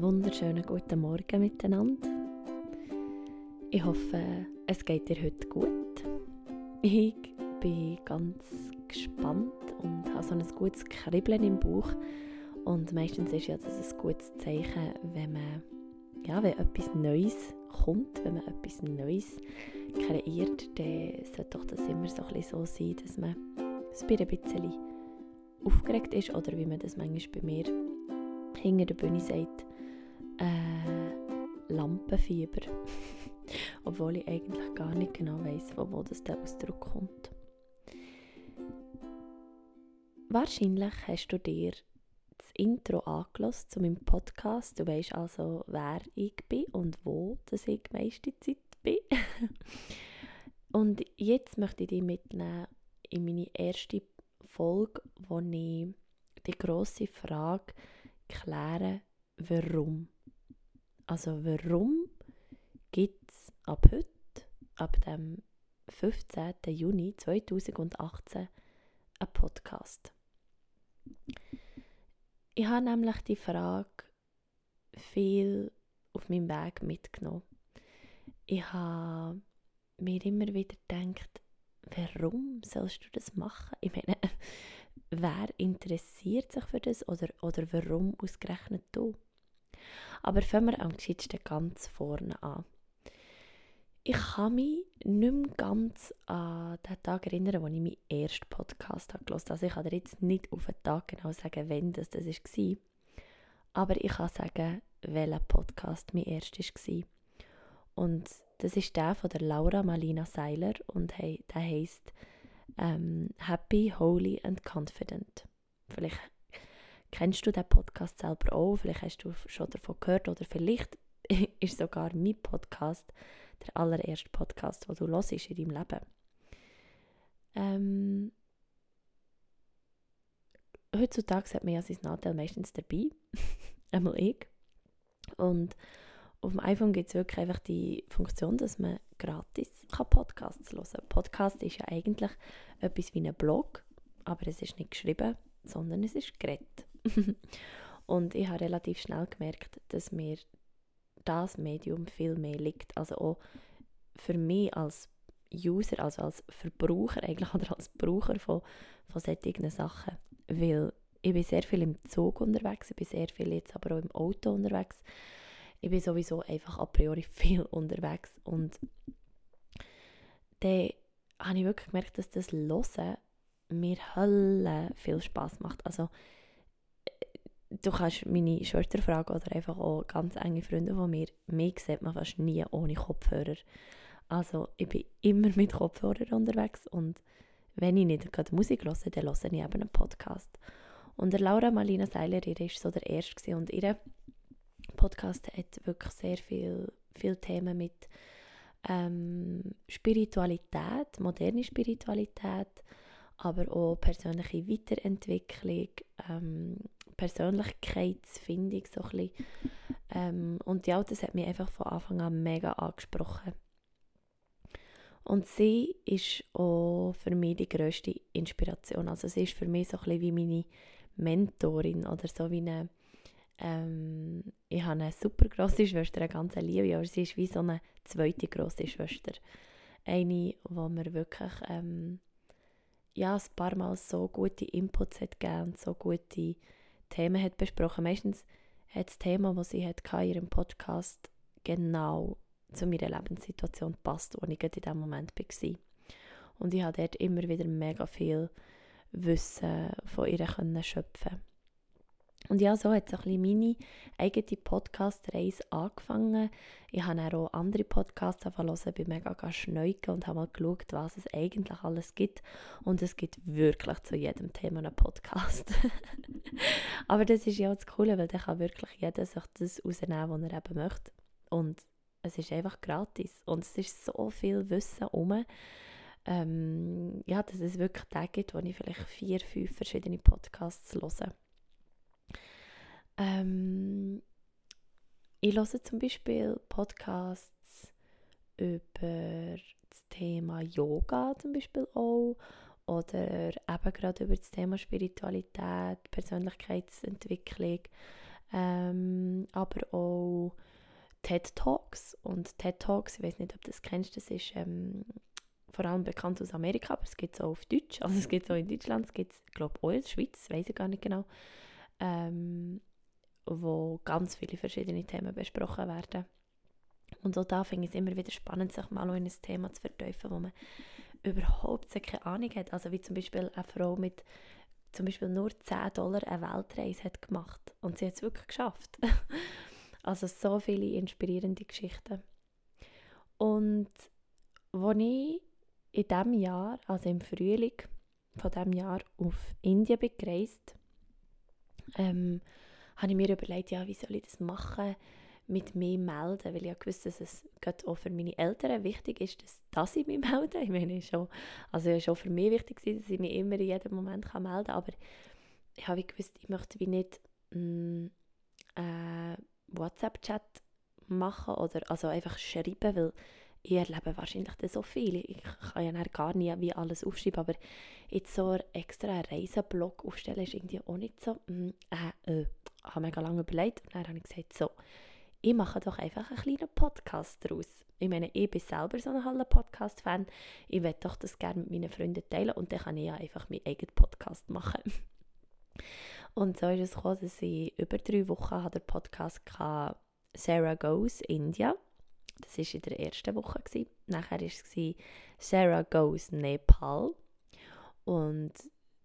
Einen wunderschönen guten Morgen miteinander. Ich hoffe, es geht dir heute gut. Ich bin ganz gespannt und habe so ein gutes Kribbeln im Bauch. Und meistens ist ja das ein gutes Zeichen, wenn man ja, wenn etwas Neues kommt, wenn man etwas Neues kreiert, dann sollte doch das immer so, ein so sein, dass man ein bisschen aufgeregt ist oder wie man das manchmal bei mir hinter der Bühne sagt, äh, Lampenfieber. Obwohl ich eigentlich gar nicht genau weiß, von wo das der Ausdruck kommt. Wahrscheinlich hast du dir das Intro angelassen zu meinem Podcast. Du weißt also, wer ich bin und wo das ich die meiste Zeit bin. und jetzt möchte ich dich mitnehmen in meine erste Folge, wo ich die grosse Frage kläre, warum. Also warum gibt es ab heute, ab dem 15. Juni 2018, einen Podcast? Ich habe nämlich die Frage viel auf meinem Weg mitgenommen. Ich habe mir immer wieder gedacht, warum sollst du das machen? Ich meine, wer interessiert sich für das oder, oder warum ausgerechnet du? Aber fangen wir am geschicktesten ganz vorne an. Ich kann mich nicht mehr ganz an den Tag erinnern, wo ich meinen ersten Podcast habe gehört Also ich kann dir jetzt nicht auf den Tag genau sagen, wann das, das war. Aber ich kann sagen, welcher Podcast mein erster war. Und das ist der von der Laura Malina Seiler und der heisst ähm, Happy, Holy and Confident. Vielleicht kennst du den Podcast selber auch, vielleicht hast du schon davon gehört oder vielleicht ist sogar mein Podcast der allererste Podcast, den du hörst in deinem Leben. Ähm, heutzutage hat man ja sein Nadel meistens dabei, einmal ich. Und auf dem iPhone gibt es wirklich einfach die Funktion, dass man gratis Podcasts hören kann. Podcast ist ja eigentlich etwas wie ein Blog, aber es ist nicht geschrieben, sondern es ist geredet. und ich habe relativ schnell gemerkt, dass mir das Medium viel mehr liegt. Also auch für mich als User, also als Verbraucher eigentlich oder als Braucher von, von solchen Sachen. Weil ich bin sehr viel im Zug unterwegs, ich bin sehr viel jetzt aber auch im Auto unterwegs. Ich bin sowieso einfach a priori viel unterwegs und dann habe ich wirklich gemerkt, dass das Hören mir Hölle viel Spaß macht. Also du kannst meine Schwester fragen oder einfach auch ganz enge Freunde von mir. Mich sieht man fast nie ohne Kopfhörer. Also ich bin immer mit Kopfhörer unterwegs und wenn ich nicht gerade Musik höre, dann höre ich eben einen Podcast. Und der Laura Marlina Seiler, ihr war so der Erste und ihr Podcast hat wirklich sehr viele viel Themen mit ähm, Spiritualität, moderne Spiritualität, aber auch persönliche Weiterentwicklung, ähm, Persönlichkeitsfindung so ein. Ähm, und ja, das hat mich einfach von Anfang an mega angesprochen. Und sie ist auch für mich die grösste Inspiration. Also sie ist für mich so ein wie meine Mentorin oder so wie eine ähm, ich habe eine super grosse Schwester, eine ganz liebe, aber sie ist wie so eine zweite grosse Schwester. Eine, wo mir wirklich ähm, ja, ein paar Mal so gute Inputs hat gegeben und so gute Themen hat besprochen. Meistens hat das Thema, das sie hat in ihrem Podcast genau zu meiner Lebenssituation passt, wo ich in diesem Moment war. Und ich habe dort immer wieder mega viel Wissen von ihr können schöpfen und ja, so hat so ein bisschen meine eigene Podcast-Reise angefangen. Ich habe auch andere Podcasts hören, bin mega schneuken und habe mal geschaut, was es eigentlich alles gibt. Und es gibt wirklich zu jedem Thema einen Podcast. Aber das ist ja auch das Coole, weil dann kann wirklich jeder sich das rausnehmen, was er eben möchte. Und es ist einfach gratis. Und es ist so viel Wissen herum. Ähm, ja, dass es wirklich Tage gibt, wo ich vielleicht vier, fünf verschiedene Podcasts höre. Ähm, ich höre zum Beispiel Podcasts über das Thema Yoga zum Beispiel auch oder eben gerade über das Thema Spiritualität, Persönlichkeitsentwicklung. ähm, aber auch TED Talks. Und TED Talks, ich weiß nicht, ob du das kennst, das ist ähm, vor allem bekannt aus Amerika, aber es gibt es auch auf Deutsch. Also es gibt es auch in Deutschland, es gibt es, glaube ich, auch in der Schweiz, weiß ich gar nicht genau. Ähm, wo ganz viele verschiedene Themen besprochen werden. Und auch da finde ich es immer wieder spannend, sich mal in ein Thema zu vertiefen, wo man überhaupt keine Ahnung hat. Also wie zum Beispiel eine Frau mit zum Beispiel nur 10 Dollar eine Weltreise hat gemacht und sie hat es wirklich geschafft. also so viele inspirierende Geschichten. Und als ich in diesem Jahr, also im Frühling von diesem Jahr auf Indien bin gereist, ähm, habe ich mir überlegt, ja, wie soll ich das machen, mit mir melden, weil ich ja wusste, dass es gerade auch für meine Eltern wichtig ist, dass, dass ich mich melde. Ich meine, schon, also es war schon für mich wichtig, dass ich mich immer in jedem Moment kann melden kann, aber ich habe gewusst, ich möchte wie nicht einen mm, äh, WhatsApp-Chat machen oder also einfach schreiben, weil ich erlebe wahrscheinlich so viel. Ich kann ja gar nie wie alles aufschreiben, aber jetzt so extra einen Reiseblog aufstellen ist irgendwie auch nicht so. Mm, äh, äh, habe mega lange überlegt und dann habe ich gesagt, so, ich mache doch einfach einen kleinen Podcast daraus. Ich meine, ich bin selber so ein Podcast-Fan. Ich möchte doch das gerne mit meinen Freunden teilen und dann kann ich ja einfach meinen eigenen Podcast machen. und so ist es gekommen, dass ich über drei Wochen den Podcast hatte, Sarah Goes India. Das war in der ersten Woche. Gewesen. Nachher war es Sarah Goes Nepal. Und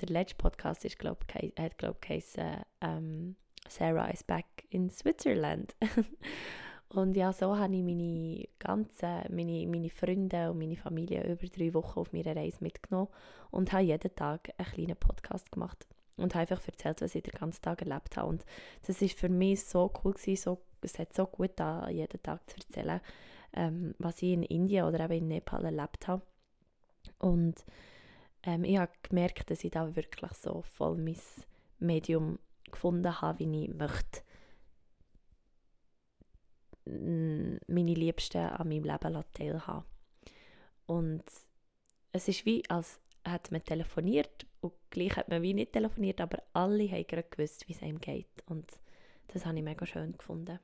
der letzte Podcast ist, glaub, hat, glaube ich, geheißen, ähm, Sarah is back in Switzerland. und ja, so habe ich meine ganzen, meine, meine Freunde und meine Familie über drei Wochen auf meiner Reise mitgenommen und habe jeden Tag einen kleinen Podcast gemacht und habe einfach erzählt, was ich den ganzen Tag erlebt habe. Und das ist für mich so cool gewesen, so, es hat so gut da jeden Tag zu erzählen, ähm, was ich in Indien oder eben in Nepal erlebt habe. Und ähm, ich habe gemerkt, dass ich da wirklich so voll mein Medium gefunden habe, wie ich möchte meine Liebsten an meinem Leben teilhaben Und es ist wie, als hat man telefoniert und gleich hat man wie nicht telefoniert, aber alle haben gerade gewusst, wie es einem geht. Und das habe ich mega schön gefunden.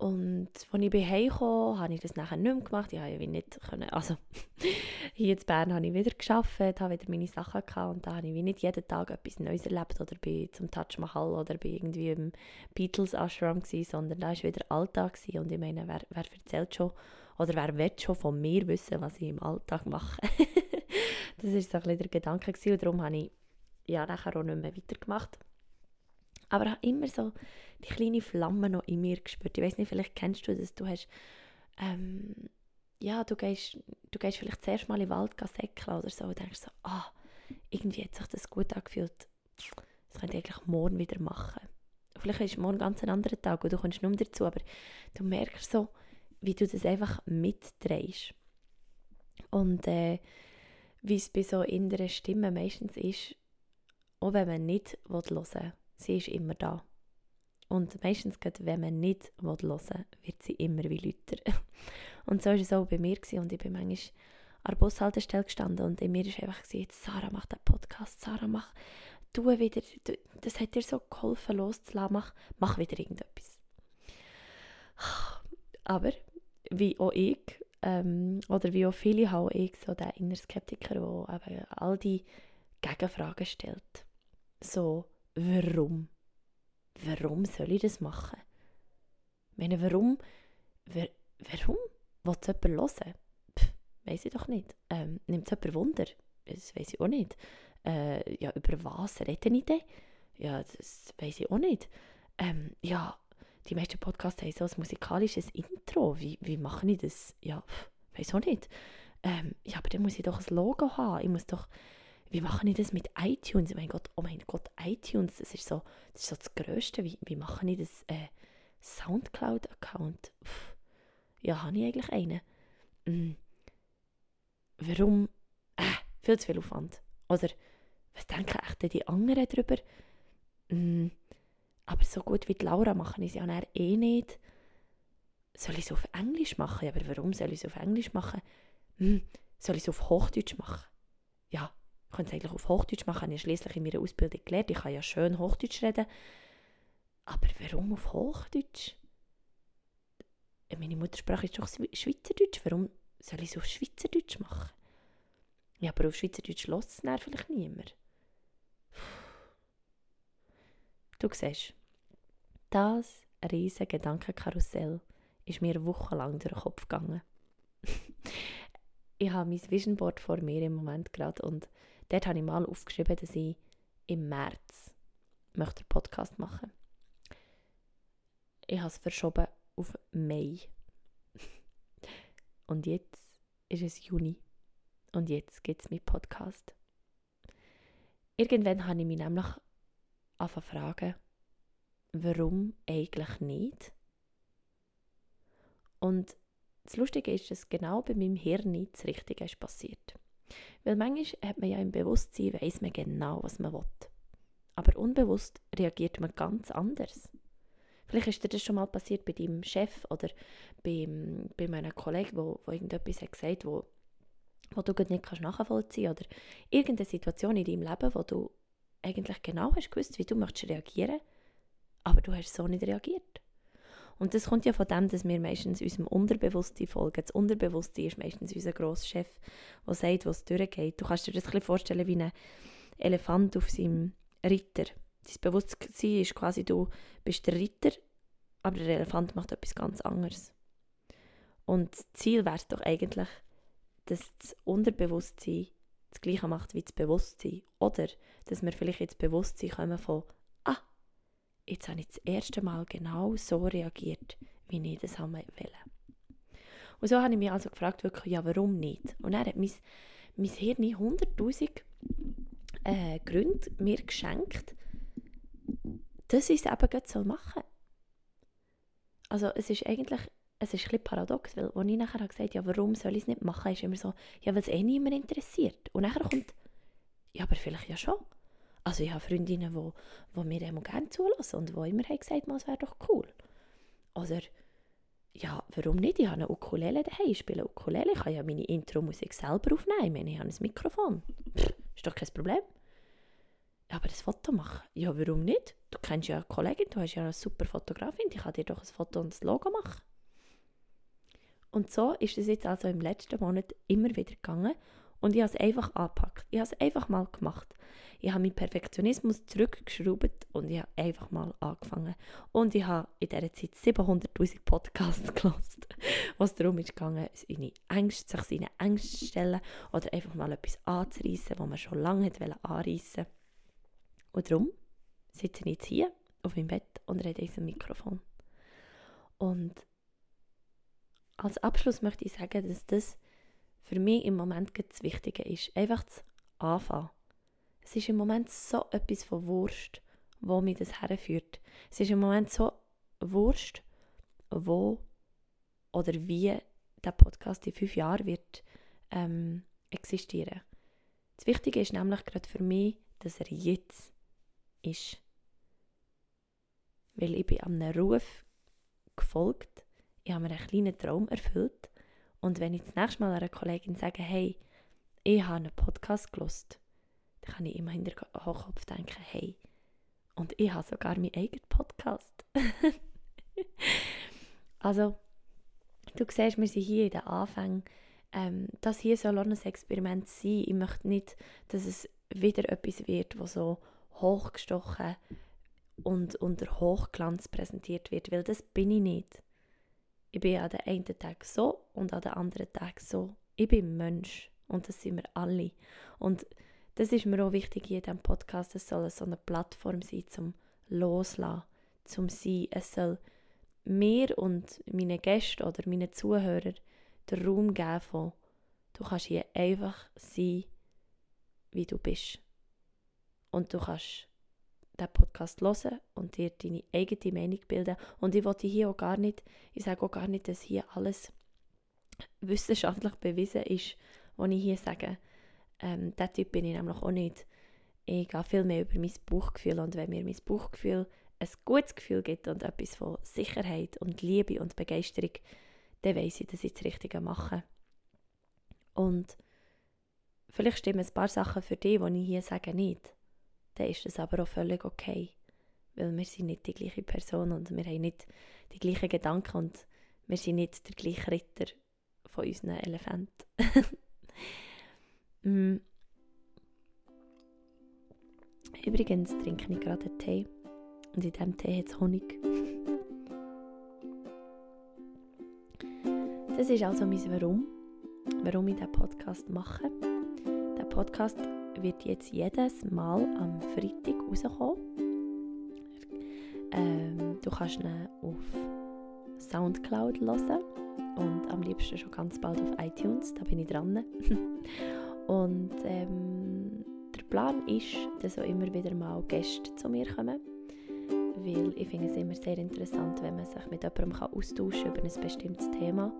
Und als ich bei kam, habe ich das nachher nicht mehr gemacht. Ich habe ja nicht können, also hier in Bern habe ich wieder geschafft, habe wieder meine Sachen gehabt und da habe ich nicht jeden Tag etwas Neues erlebt oder bin zum Taj Mahal oder bin irgendwie im Beatles Ashram gewesen, sondern da war wieder Alltag gewesen. und ich meine, wer, wer erzählt schon oder wer will schon von mir wissen, was ich im Alltag mache. das war so ein bisschen der Gedanke gewesen, und darum habe ich ja nachher auch nicht mehr weitergemacht. Aber ich habe immer so die kleine Flamme noch in mir gespürt. Ich weiß nicht, vielleicht kennst du das, du hast, ähm, ja, du gehst, du gehst vielleicht zuerst mal in den Wald säckeln oder so und denkst so, ah, irgendwie hat sich das gut angefühlt. Das könnte ich eigentlich morgen wieder machen. Vielleicht ist morgen ganz ein anderer Tag und du kommst mehr dazu, aber du merkst so, wie du das einfach mitdrehst. Und äh, wie es bei so inneren Stimmen meistens ist, auch wenn man nicht hören will, sie ist immer da. Und meistens, wenn man nicht hören will, wird sie immer wie lauter. Und so war es auch bei mir. Und ich bin manchmal an der Bushaltestelle gestanden und in mir war einfach, Sarah, mach den Podcast, Sarah, mach, tu wieder, du, das hat dir so geholfen, loszulassen, mach, mach wieder irgendetwas. Aber, wie auch ich, ähm, oder wie auch viele, habe ich so den inneren Skeptiker, der all die Gegenfragen stellt. So, warum? Warum soll ich das machen? Ich meine, warum, wer, warum will jemand hören? Pff, weiss ich doch nicht. Ähm, nimmt es jemand Wunder? Das weiß ich auch nicht. Äh, ja, über was reden ich denn? Ja, das weiß ich auch nicht. Ähm, ja, die meisten Podcasts haben so ein musikalisches Intro. Wie, wie mache ich das? Ja, weiß auch nicht. Ähm, ja, aber dann muss ich doch ein Logo haben. Ich muss doch wie mache ich das mit iTunes? Mein Gott, oh mein Gott, iTunes, das ist so das, ist so das Größte. Wie, wie mache ich das? Äh, Soundcloud-Account? Ja, habe ich eigentlich einen? Hm. Warum? Äh, viel zu viel Aufwand. Oder was denken echt die anderen darüber? Hm. Aber so gut wie die Laura machen es ja eh nicht. Soll ich es auf Englisch machen? Aber warum soll ich es auf Englisch machen? Hm. Soll ich es auf Hochdeutsch machen? Ja, ich könnte es eigentlich auf Hochdeutsch machen, ich habe schließlich in meiner Ausbildung gelernt, ich kann ja schön Hochdeutsch reden. Aber warum auf Hochdeutsch? Meine Muttersprache ist doch Schweizerdeutsch. Warum soll ich es auf Schweizerdeutsch machen? Ja, aber auf Schweizerdeutsch lässt es vielleicht niemand. Du siehst, das riesige Gedankenkarussell ist mir wochenlang durch den Kopf gegangen. ich habe mein Vision Board vor mir im Moment gerade und dort habe ich mal aufgeschrieben, dass ich im März möchte einen Podcast machen. Ich habe es verschoben auf Mai. Und jetzt ist es Juni. Und jetzt gibt es meinen Podcast. Irgendwann habe ich mich nämlich angefangen fragen, warum eigentlich nicht? Und das Lustige ist, dass genau bei meinem Hirn das Richtige ist passiert. Weil manchmal hat man ja im Bewusstsein, weiß man genau, was man will. Aber unbewusst reagiert man ganz anders. Vielleicht ist dir das schon mal passiert bei deinem Chef oder bei, bei meinem Kollegen, wo, wo irgendetwas hat gesagt wo, wo du nicht kannst nachvollziehen kannst. Oder irgendeine Situation in deinem Leben, wo du eigentlich genau hast gewusst, wie du möchtest reagieren aber du hast so nicht reagiert. Und das kommt ja von dem, dass wir meistens unserem Unterbewusstsein folgen. Das Unterbewusstsein ist meistens unser grosser Chef, der sagt, was durchgeht. Du kannst dir das ein vorstellen wie ein Elefant auf seinem Ritter. Dein Bewusstsein ist quasi, du bist der Ritter, aber der Elefant macht etwas ganz anderes. Und das Ziel wäre doch eigentlich, dass das Unterbewusstsein das Gleiche macht wie das Bewusstsein. Oder dass wir vielleicht ins Bewusstsein kommen von, jetzt habe ich das erste Mal genau so reagiert, wie ich das haben wollte. Und so habe ich mich also gefragt, wirklich, ja, warum nicht? Und dann hat mein, mein Hirn 100'000 äh, Gründe mir geschenkt, dass ich es eben so machen soll. Also es ist eigentlich es ist ein paradox, weil als ich nachher gesagt habe, ja, warum soll ich es nicht machen, ist immer so, ja, weil es eh niemand interessiert. Und nachher kommt, ja, aber vielleicht ja schon. Also ich habe Freundinnen, die, die mir immer gerne zulassen und die immer haben gesagt haben, es wäre doch cool. Oder, ja, warum nicht? Ich habe eine Ukulele daheim, ich spiele Ukulele, ich kann ja meine Intro-Musik selber aufnehmen, ich habe ein Mikrofon. Pff, ist doch kein Problem. Aber das Foto machen, ja, warum nicht? Du kennst ja eine Kollegin, du hast ja eine super Fotografin, die kann dir doch ein Foto und das Logo machen. Und so ist es jetzt also im letzten Monat immer wieder gegangen und ich habe es einfach angepackt. Ich habe es einfach mal gemacht. Ich habe meinen Perfektionismus zurückgeschraubt und ich habe einfach mal angefangen. Und ich habe in dieser Zeit 700'000 Podcasts gelassen, was darum ist gegangen, seine Ängste, sich seine Ängste zu stellen oder einfach mal etwas anzureissen, was man schon lange hat anreissen Und darum sitze ich jetzt hier auf meinem Bett und rede in diesem Mikrofon. Und als Abschluss möchte ich sagen, dass das für mich im Moment das Wichtige ist. Einfach zu anfangen. Es ist im Moment so etwas von Wurst, wo mich das herführt. Es ist im Moment so Wurst, wo oder wie der Podcast in fünf Jahren wird ähm, existieren. Das Wichtige ist nämlich gerade für mich, dass er jetzt ist. Weil ich bin einem Ruf gefolgt ich habe mir einen kleinen Traum erfüllt. Und wenn ich das nächste Mal einer Kollegin sage, hey, ich habe einen Podcast gelost, dann kann ich immer in den Hochkopf denken, hey, und ich habe sogar meinen eigenen Podcast. also, du siehst, wir sind hier in den Anfängen. Ähm, das hier soll auch ein Experiment sein. Ich möchte nicht, dass es wieder etwas wird, was so hochgestochen und unter Hochglanz präsentiert wird, weil das bin ich nicht. Ich bin an den einen Tag so und an den anderen Tag so. Ich bin Mensch und das sind wir alle. Und das ist mir auch wichtig hier in diesem Podcast. Es soll so eine Plattform sein zum Loslassen, zum Sein. Es soll mir und meinen Gästen oder meinen Zuhörern den Raum geben von, du kannst hier einfach sein, wie du bist. Und du kannst den Podcast hören und dir deine eigene Meinung bilden. Und ich wollte hier auch gar nicht, ich sage auch gar nicht, dass hier alles wissenschaftlich bewiesen ist, was ich hier sage. Ähm, der Typ bin ich nämlich auch nicht. Ich gehe viel mehr über mein Bauchgefühl und wenn mir mein Bauchgefühl ein gutes Gefühl gibt und etwas von Sicherheit und Liebe und Begeisterung, dann weiß ich, dass ich das Richtige mache. Und vielleicht stimmen ein paar Sachen für dich, die ich hier sage, nicht dann ist das aber auch völlig okay. weil wir sind nicht die gleiche Person und wir haben nicht die gleichen Gedanken und wir sind nicht der gleiche Ritter von unseren Elefanten. mm. Übrigens trinke ich gerade einen Tee und in diesem Tee hat es Honig. das ist also mein Warum, warum ich diesen Podcast mache. Der Podcast wird jetzt jedes Mal am Freitag rauskommen. Ähm, du kannst ihn auf Soundcloud hören und am liebsten schon ganz bald auf iTunes, da bin ich dran. und ähm, der Plan ist, dass auch immer wieder mal Gäste zu mir kommen, weil ich finde es immer sehr interessant, wenn man sich mit jemandem austauschen kann über ein bestimmtes Thema.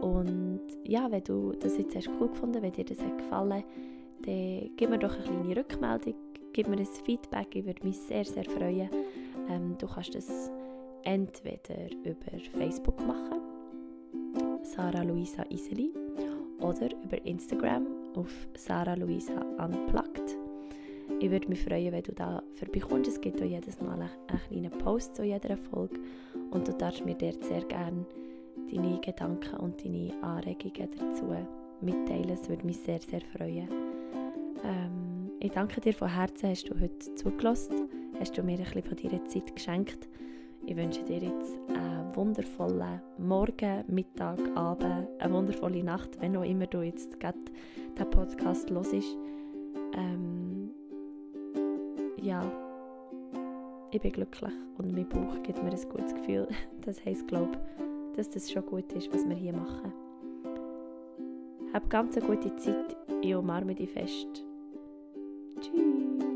Und ja, wenn du das jetzt hast cool gefunden, wenn dir das hat gefallen, dann gib mir doch eine kleine Rückmeldung, gib mir ein Feedback, ich würde mich sehr, sehr freuen. Ähm, du kannst das entweder über Facebook machen, Sarah Luisa Iseli, oder über Instagram auf Sarah Luisa Unplugged. Ich würde mich freuen, wenn du da vorbeikommst. Es gibt auch jedes Mal einen kleinen Post zu jeder Folge und du darfst mir dort sehr gerne deine Gedanken und deine Anregungen dazu mitteilen. Es würde mich sehr, sehr freuen. Ähm, ich danke dir von Herzen, hast du heute zugelassen, hast du mir ein bisschen von deiner Zeit geschenkt. Ich wünsche dir jetzt einen wundervollen Morgen, Mittag, Abend, eine wundervolle Nacht, wenn auch immer du jetzt gerade den Podcast hörst. Ähm, ja, ich bin glücklich und mein Bauch gibt mir ein gutes Gefühl. Das heisst, glaube dass das schon gut ist, was wir hier machen. Hab ganz eine gute Zeit. Ich umarme dich fest. Tschüss.